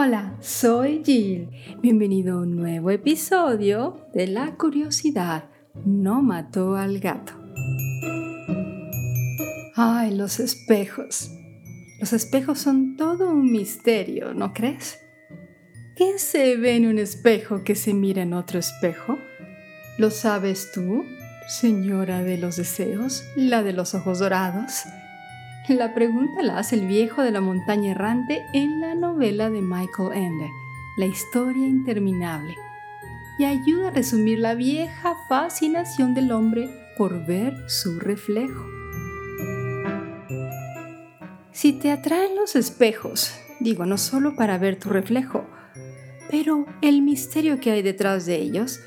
Hola, soy Jill. Bienvenido a un nuevo episodio de La curiosidad no mató al gato. Ay, los espejos. Los espejos son todo un misterio, ¿no crees? ¿Qué se ve en un espejo que se mira en otro espejo? ¿Lo sabes tú, señora de los deseos, la de los ojos dorados? La pregunta la hace el viejo de la montaña errante en la novela de Michael Ende, La historia interminable, y ayuda a resumir la vieja fascinación del hombre por ver su reflejo. Si te atraen los espejos, digo no solo para ver tu reflejo, pero el misterio que hay detrás de ellos,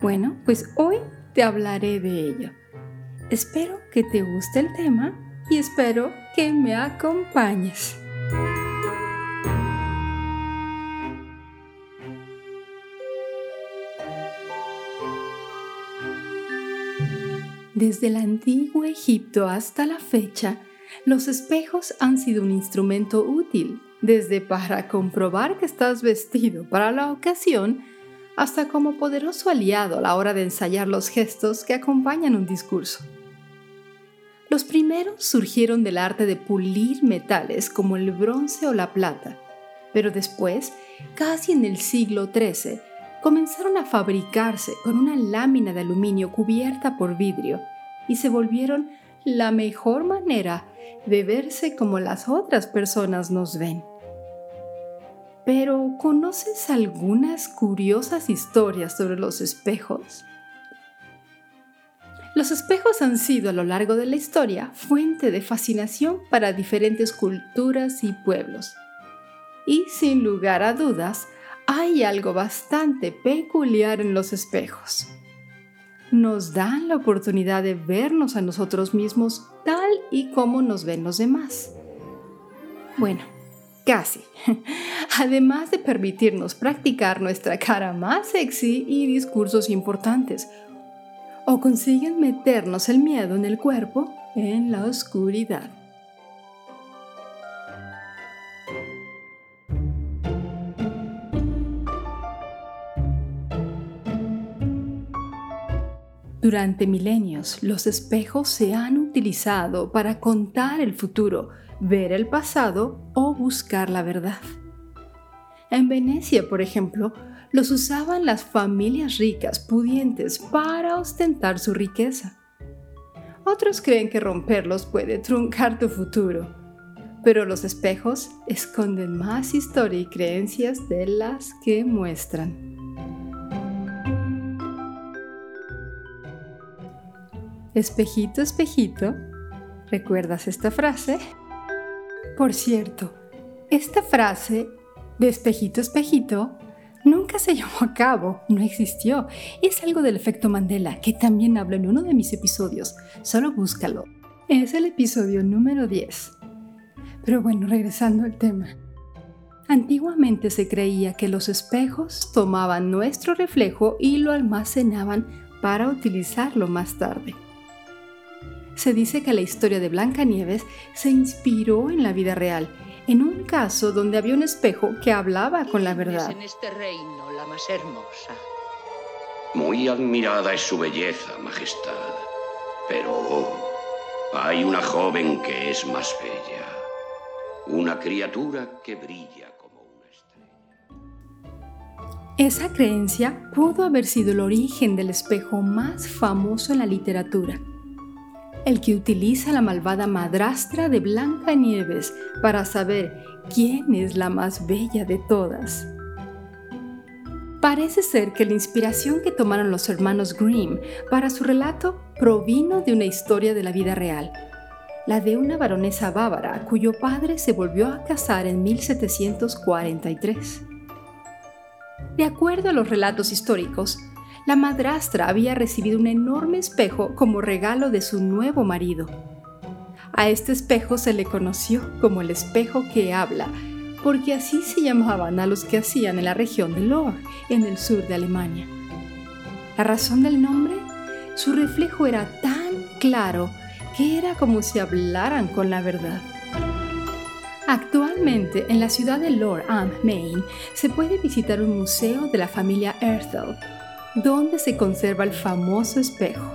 bueno, pues hoy te hablaré de ello. Espero que te guste el tema y espero que me acompañes. Desde el antiguo Egipto hasta la fecha, los espejos han sido un instrumento útil, desde para comprobar que estás vestido para la ocasión, hasta como poderoso aliado a la hora de ensayar los gestos que acompañan un discurso. Los primeros surgieron del arte de pulir metales como el bronce o la plata, pero después, casi en el siglo XIII, comenzaron a fabricarse con una lámina de aluminio cubierta por vidrio y se volvieron la mejor manera de verse como las otras personas nos ven. Pero, ¿conoces algunas curiosas historias sobre los espejos? Los espejos han sido a lo largo de la historia fuente de fascinación para diferentes culturas y pueblos. Y sin lugar a dudas, hay algo bastante peculiar en los espejos. Nos dan la oportunidad de vernos a nosotros mismos tal y como nos ven los demás. Bueno, casi. Además de permitirnos practicar nuestra cara más sexy y discursos importantes, o consiguen meternos el miedo en el cuerpo en la oscuridad. Durante milenios, los espejos se han utilizado para contar el futuro, ver el pasado o buscar la verdad. En Venecia, por ejemplo, los usaban las familias ricas, pudientes, para ostentar su riqueza. Otros creen que romperlos puede truncar tu futuro, pero los espejos esconden más historia y creencias de las que muestran. Espejito, espejito, ¿recuerdas esta frase? Por cierto, esta frase de espejito, espejito nunca se llevó a cabo, no existió. Es algo del efecto Mandela, que también hablo en uno de mis episodios. Solo búscalo. Es el episodio número 10. Pero bueno, regresando al tema. Antiguamente se creía que los espejos tomaban nuestro reflejo y lo almacenaban para utilizarlo más tarde. Se dice que la historia de Blancanieves se inspiró en la vida real en un caso donde había un espejo que hablaba con la verdad. en este reino la más hermosa. Muy admirada es su belleza, Majestad. Pero hay una joven que es más bella. Una criatura que brilla como una estrella. Esa creencia pudo haber sido el origen del espejo más famoso en la literatura el que utiliza la malvada madrastra de Blanca Nieves para saber quién es la más bella de todas. Parece ser que la inspiración que tomaron los hermanos Grimm para su relato provino de una historia de la vida real, la de una baronesa bávara cuyo padre se volvió a casar en 1743. De acuerdo a los relatos históricos, la madrastra había recibido un enorme espejo como regalo de su nuevo marido. A este espejo se le conoció como el espejo que habla, porque así se llamaban a los que hacían en la región de Lohr, en el sur de Alemania. La razón del nombre, su reflejo era tan claro que era como si hablaran con la verdad. Actualmente, en la ciudad de Lord Am, Maine, se puede visitar un museo de la familia Erthel, donde se conserva el famoso espejo.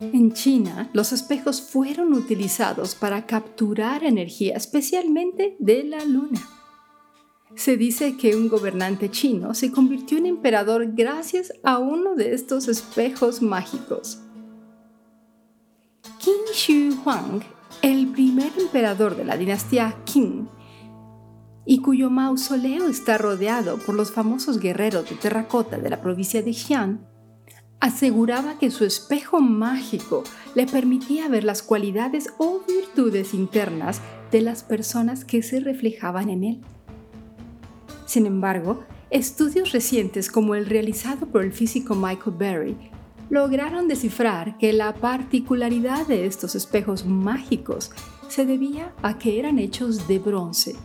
En China, los espejos fueron utilizados para capturar energía, especialmente de la luna. Se dice que un gobernante chino se convirtió en emperador gracias a uno de estos espejos mágicos. Qin Shi Huang, el primer emperador de la dinastía Qin, y cuyo mausoleo está rodeado por los famosos guerreros de terracota de la provincia de Xi'an, aseguraba que su espejo mágico le permitía ver las cualidades o virtudes internas de las personas que se reflejaban en él. Sin embargo, estudios recientes como el realizado por el físico Michael Berry lograron descifrar que la particularidad de estos espejos mágicos se debía a que eran hechos de bronce,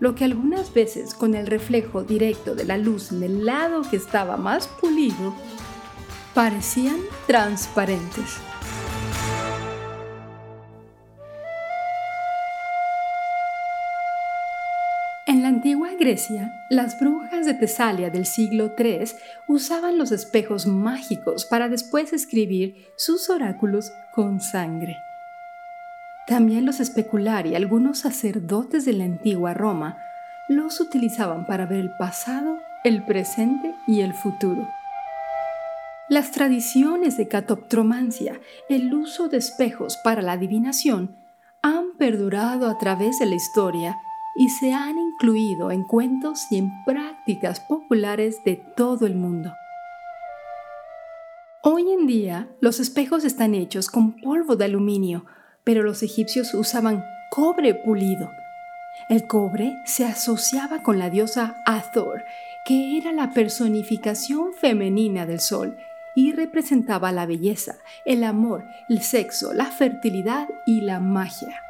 lo que algunas veces con el reflejo directo de la luz en el lado que estaba más pulido, parecían transparentes. Grecia, las brujas de Tesalia del siglo III usaban los espejos mágicos para después escribir sus oráculos con sangre. También los especulari algunos sacerdotes de la antigua Roma los utilizaban para ver el pasado, el presente y el futuro. Las tradiciones de catoptromancia, el uso de espejos para la adivinación, han perdurado a través de la historia y se han incluido en cuentos y en prácticas populares de todo el mundo. Hoy en día, los espejos están hechos con polvo de aluminio, pero los egipcios usaban cobre pulido. El cobre se asociaba con la diosa Hathor, que era la personificación femenina del sol y representaba la belleza, el amor, el sexo, la fertilidad y la magia.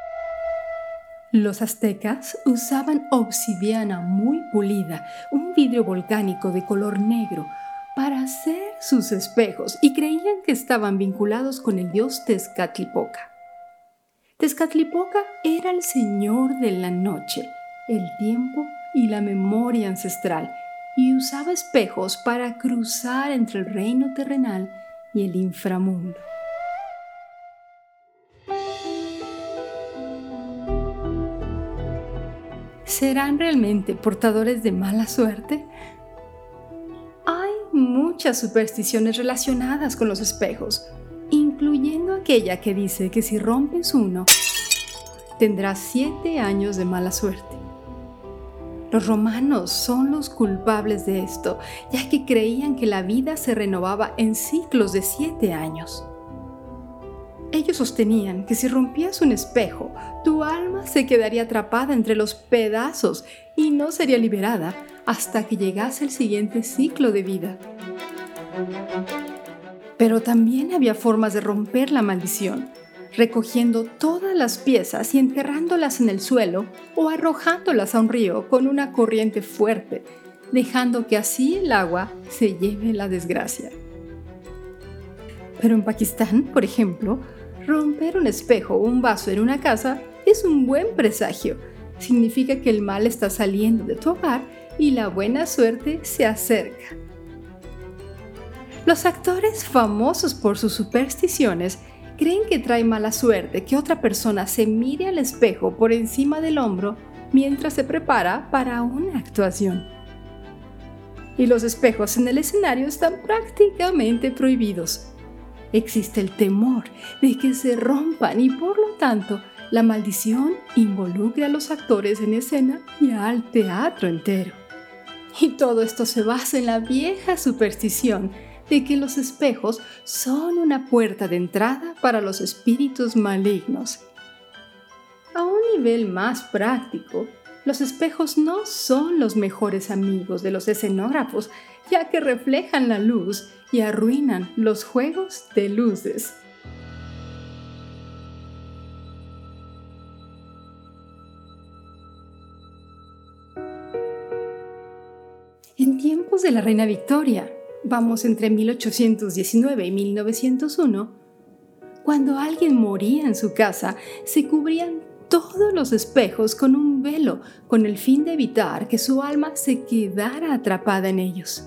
Los aztecas usaban obsidiana muy pulida, un vidrio volcánico de color negro, para hacer sus espejos y creían que estaban vinculados con el dios Tezcatlipoca. Tezcatlipoca era el señor de la noche, el tiempo y la memoria ancestral y usaba espejos para cruzar entre el reino terrenal y el inframundo. ¿Serán realmente portadores de mala suerte? Hay muchas supersticiones relacionadas con los espejos, incluyendo aquella que dice que si rompes uno, tendrás siete años de mala suerte. Los romanos son los culpables de esto, ya que creían que la vida se renovaba en ciclos de siete años. Ellos sostenían que si rompías un espejo, tu alma se quedaría atrapada entre los pedazos y no sería liberada hasta que llegase el siguiente ciclo de vida. Pero también había formas de romper la maldición, recogiendo todas las piezas y enterrándolas en el suelo o arrojándolas a un río con una corriente fuerte, dejando que así el agua se lleve la desgracia. Pero en Pakistán, por ejemplo, Romper un espejo o un vaso en una casa es un buen presagio. Significa que el mal está saliendo de tu hogar y la buena suerte se acerca. Los actores famosos por sus supersticiones creen que trae mala suerte que otra persona se mire al espejo por encima del hombro mientras se prepara para una actuación. Y los espejos en el escenario están prácticamente prohibidos existe el temor de que se rompan y por lo tanto la maldición involucre a los actores en escena y al teatro entero. Y todo esto se basa en la vieja superstición de que los espejos son una puerta de entrada para los espíritus malignos. A un nivel más práctico, los espejos no son los mejores amigos de los escenógrafos, ya que reflejan la luz y arruinan los juegos de luces. En tiempos de la reina Victoria, vamos entre 1819 y 1901, cuando alguien moría en su casa, se cubrían todos los espejos con un velo con el fin de evitar que su alma se quedara atrapada en ellos.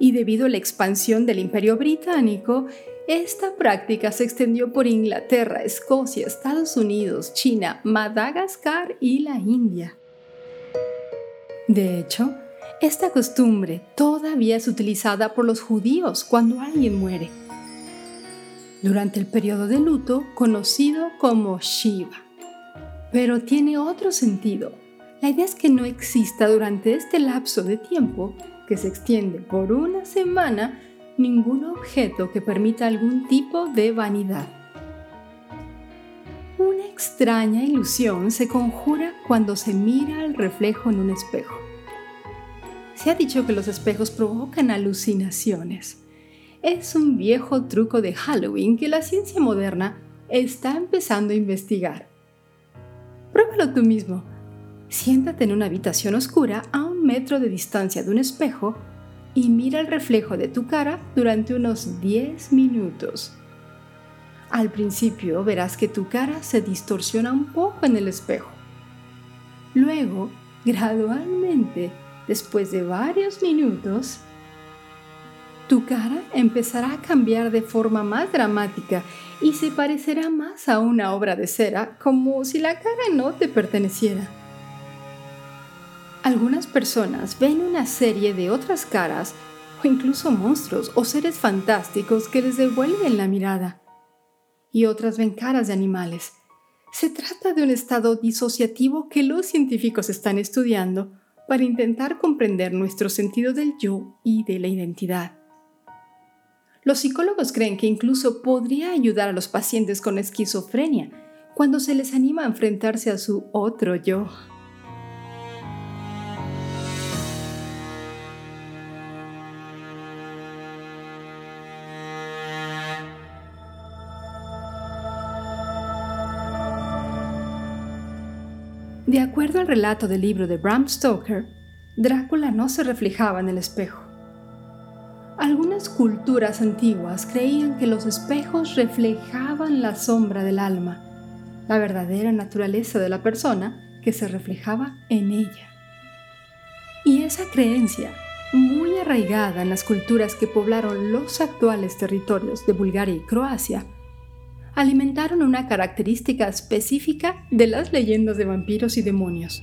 Y debido a la expansión del imperio británico, esta práctica se extendió por Inglaterra, Escocia, Estados Unidos, China, Madagascar y la India. De hecho, esta costumbre todavía es utilizada por los judíos cuando alguien muere, durante el periodo de luto conocido como Shiva. Pero tiene otro sentido. La idea es que no exista durante este lapso de tiempo, que se extiende por una semana, ningún objeto que permita algún tipo de vanidad. Una extraña ilusión se conjura cuando se mira al reflejo en un espejo. Se ha dicho que los espejos provocan alucinaciones. Es un viejo truco de Halloween que la ciencia moderna está empezando a investigar. Pruébalo tú mismo. Siéntate en una habitación oscura a un metro de distancia de un espejo y mira el reflejo de tu cara durante unos 10 minutos. Al principio verás que tu cara se distorsiona un poco en el espejo. Luego, gradualmente, después de varios minutos, tu cara empezará a cambiar de forma más dramática y se parecerá más a una obra de cera, como si la cara no te perteneciera. Algunas personas ven una serie de otras caras o incluso monstruos o seres fantásticos que les devuelven la mirada. Y otras ven caras de animales. Se trata de un estado disociativo que los científicos están estudiando para intentar comprender nuestro sentido del yo y de la identidad. Los psicólogos creen que incluso podría ayudar a los pacientes con esquizofrenia cuando se les anima a enfrentarse a su otro yo. De acuerdo al relato del libro de Bram Stoker, Drácula no se reflejaba en el espejo. Algunas culturas antiguas creían que los espejos reflejaban la sombra del alma, la verdadera naturaleza de la persona que se reflejaba en ella. Y esa creencia, muy arraigada en las culturas que poblaron los actuales territorios de Bulgaria y Croacia, alimentaron una característica específica de las leyendas de vampiros y demonios,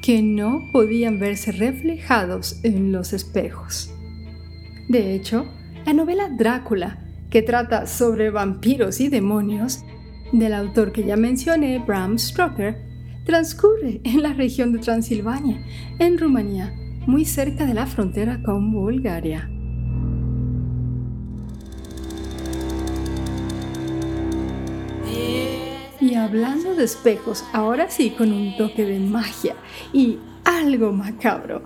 que no podían verse reflejados en los espejos. De hecho, la novela Drácula, que trata sobre vampiros y demonios, del autor que ya mencioné, Bram Stoker, transcurre en la región de Transilvania, en Rumanía, muy cerca de la frontera con Bulgaria. Y hablando de espejos, ahora sí con un toque de magia y algo macabro,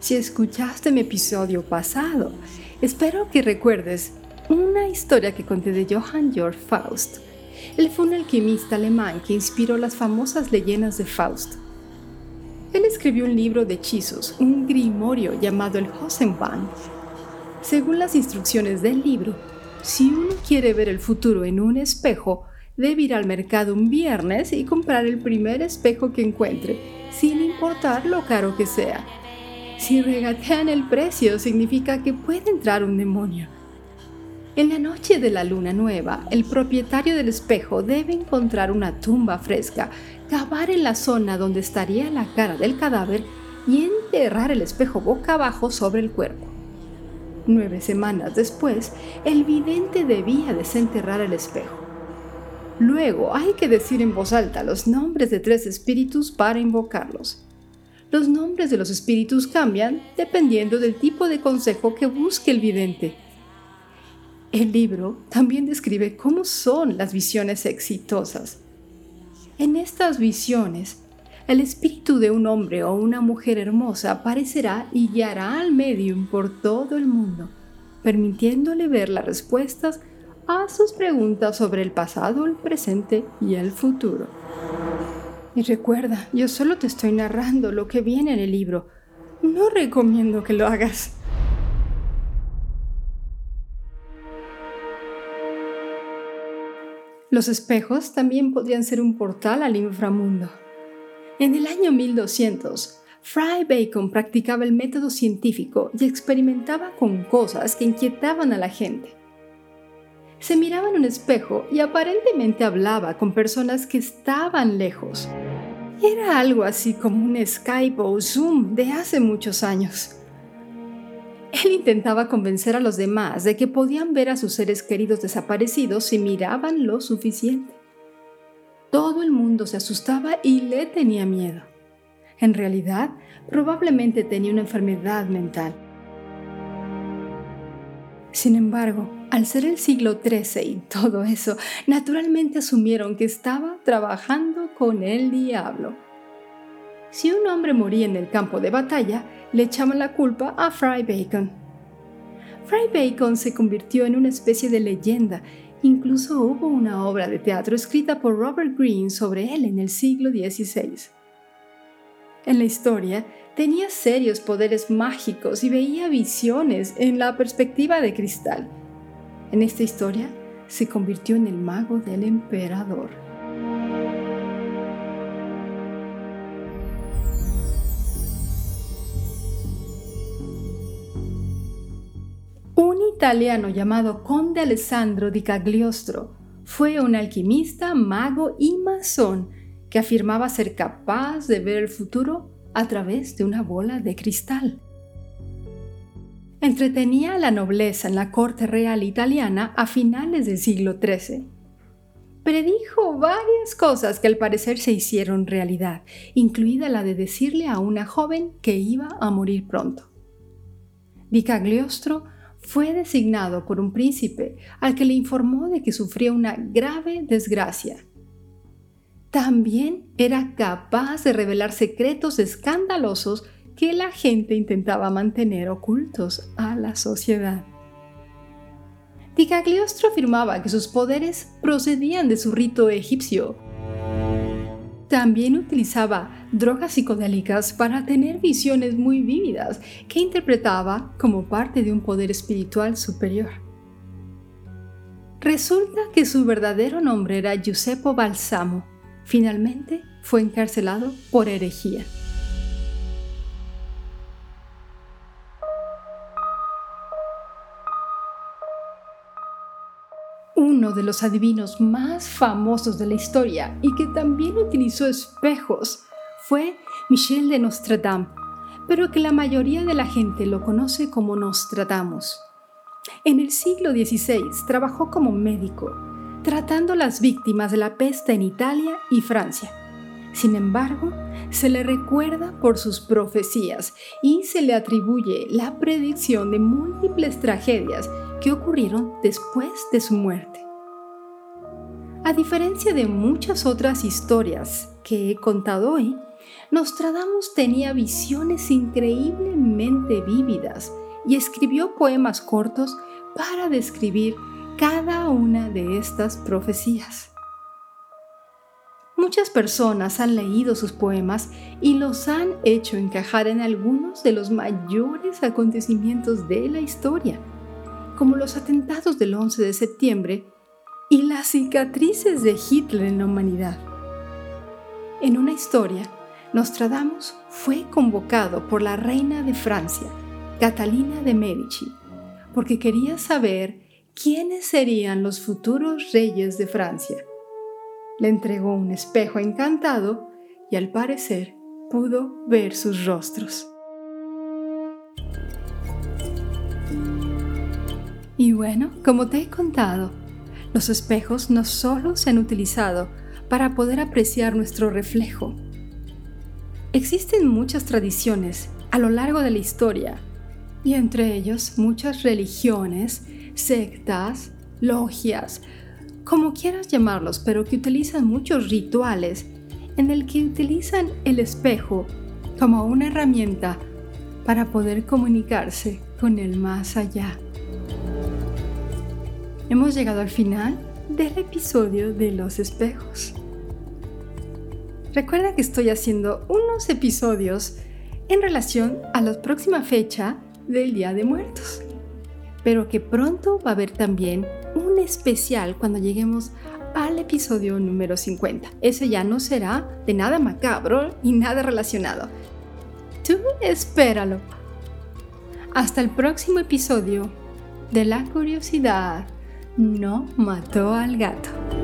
si escuchaste mi episodio pasado. Espero que recuerdes una historia que conté de Johann Georg Faust. Él fue un alquimista alemán que inspiró las famosas leyendas de Faust. Él escribió un libro de hechizos, un grimorio llamado el Hosenbahn. Según las instrucciones del libro, si uno quiere ver el futuro en un espejo, debe ir al mercado un viernes y comprar el primer espejo que encuentre, sin importar lo caro que sea si regatean el precio, significa que puede entrar un demonio. En la noche de la luna nueva, el propietario del espejo debe encontrar una tumba fresca, cavar en la zona donde estaría la cara del cadáver y enterrar el espejo boca abajo sobre el cuerpo. Nueve semanas después, el vidente debía desenterrar el espejo. Luego hay que decir en voz alta los nombres de tres espíritus para invocarlos los nombres de los espíritus cambian dependiendo del tipo de consejo que busque el vidente. El libro también describe cómo son las visiones exitosas. En estas visiones, el espíritu de un hombre o una mujer hermosa aparecerá y guiará al medium por todo el mundo, permitiéndole ver las respuestas a sus preguntas sobre el pasado, el presente y el futuro. Y recuerda, yo solo te estoy narrando lo que viene en el libro. No recomiendo que lo hagas. Los espejos también podrían ser un portal al inframundo. En el año 1200, Fry Bacon practicaba el método científico y experimentaba con cosas que inquietaban a la gente. Se miraba en un espejo y aparentemente hablaba con personas que estaban lejos. Era algo así como un Skype o Zoom de hace muchos años. Él intentaba convencer a los demás de que podían ver a sus seres queridos desaparecidos si miraban lo suficiente. Todo el mundo se asustaba y le tenía miedo. En realidad, probablemente tenía una enfermedad mental. Sin embargo, al ser el siglo XIII y todo eso, naturalmente asumieron que estaba trabajando con el diablo. Si un hombre moría en el campo de batalla, le echaban la culpa a Fry Bacon. Fry Bacon se convirtió en una especie de leyenda. Incluso hubo una obra de teatro escrita por Robert Greene sobre él en el siglo XVI. En la historia, tenía serios poderes mágicos y veía visiones en la perspectiva de cristal. En esta historia, se convirtió en el mago del emperador. Un italiano llamado Conde Alessandro di Cagliostro fue un alquimista, mago y masón que afirmaba ser capaz de ver el futuro a través de una bola de cristal. Entretenía a la nobleza en la corte real italiana a finales del siglo XIII. Predijo varias cosas que al parecer se hicieron realidad, incluida la de decirle a una joven que iba a morir pronto. Di Cagliostro fue designado por un príncipe al que le informó de que sufría una grave desgracia. También era capaz de revelar secretos escandalosos que la gente intentaba mantener ocultos a la sociedad. Dicagliostro afirmaba que sus poderes procedían de su rito egipcio también utilizaba drogas psicodélicas para tener visiones muy vívidas que interpretaba como parte de un poder espiritual superior. Resulta que su verdadero nombre era Giuseppe Balsamo. Finalmente fue encarcelado por herejía. De los adivinos más famosos de la historia y que también utilizó espejos fue Michel de Nostradam, pero que la mayoría de la gente lo conoce como Nostradamus. En el siglo XVI trabajó como médico, tratando a las víctimas de la peste en Italia y Francia. Sin embargo, se le recuerda por sus profecías y se le atribuye la predicción de múltiples tragedias que ocurrieron después de su muerte. A diferencia de muchas otras historias que he contado hoy, Nostradamus tenía visiones increíblemente vívidas y escribió poemas cortos para describir cada una de estas profecías. Muchas personas han leído sus poemas y los han hecho encajar en algunos de los mayores acontecimientos de la historia, como los atentados del 11 de septiembre y las cicatrices de Hitler en la humanidad. En una historia, Nostradamus fue convocado por la reina de Francia, Catalina de Medici, porque quería saber quiénes serían los futuros reyes de Francia. Le entregó un espejo encantado y al parecer pudo ver sus rostros. Y bueno, como te he contado, los espejos no solo se han utilizado para poder apreciar nuestro reflejo. Existen muchas tradiciones a lo largo de la historia y entre ellos muchas religiones, sectas, logias, como quieras llamarlos, pero que utilizan muchos rituales en el que utilizan el espejo como una herramienta para poder comunicarse con el más allá. Hemos llegado al final del episodio de los espejos. Recuerda que estoy haciendo unos episodios en relación a la próxima fecha del Día de Muertos, pero que pronto va a haber también un especial cuando lleguemos al episodio número 50. Ese ya no será de nada macabro y nada relacionado. Tú espéralo. Hasta el próximo episodio de La curiosidad no mató al gato.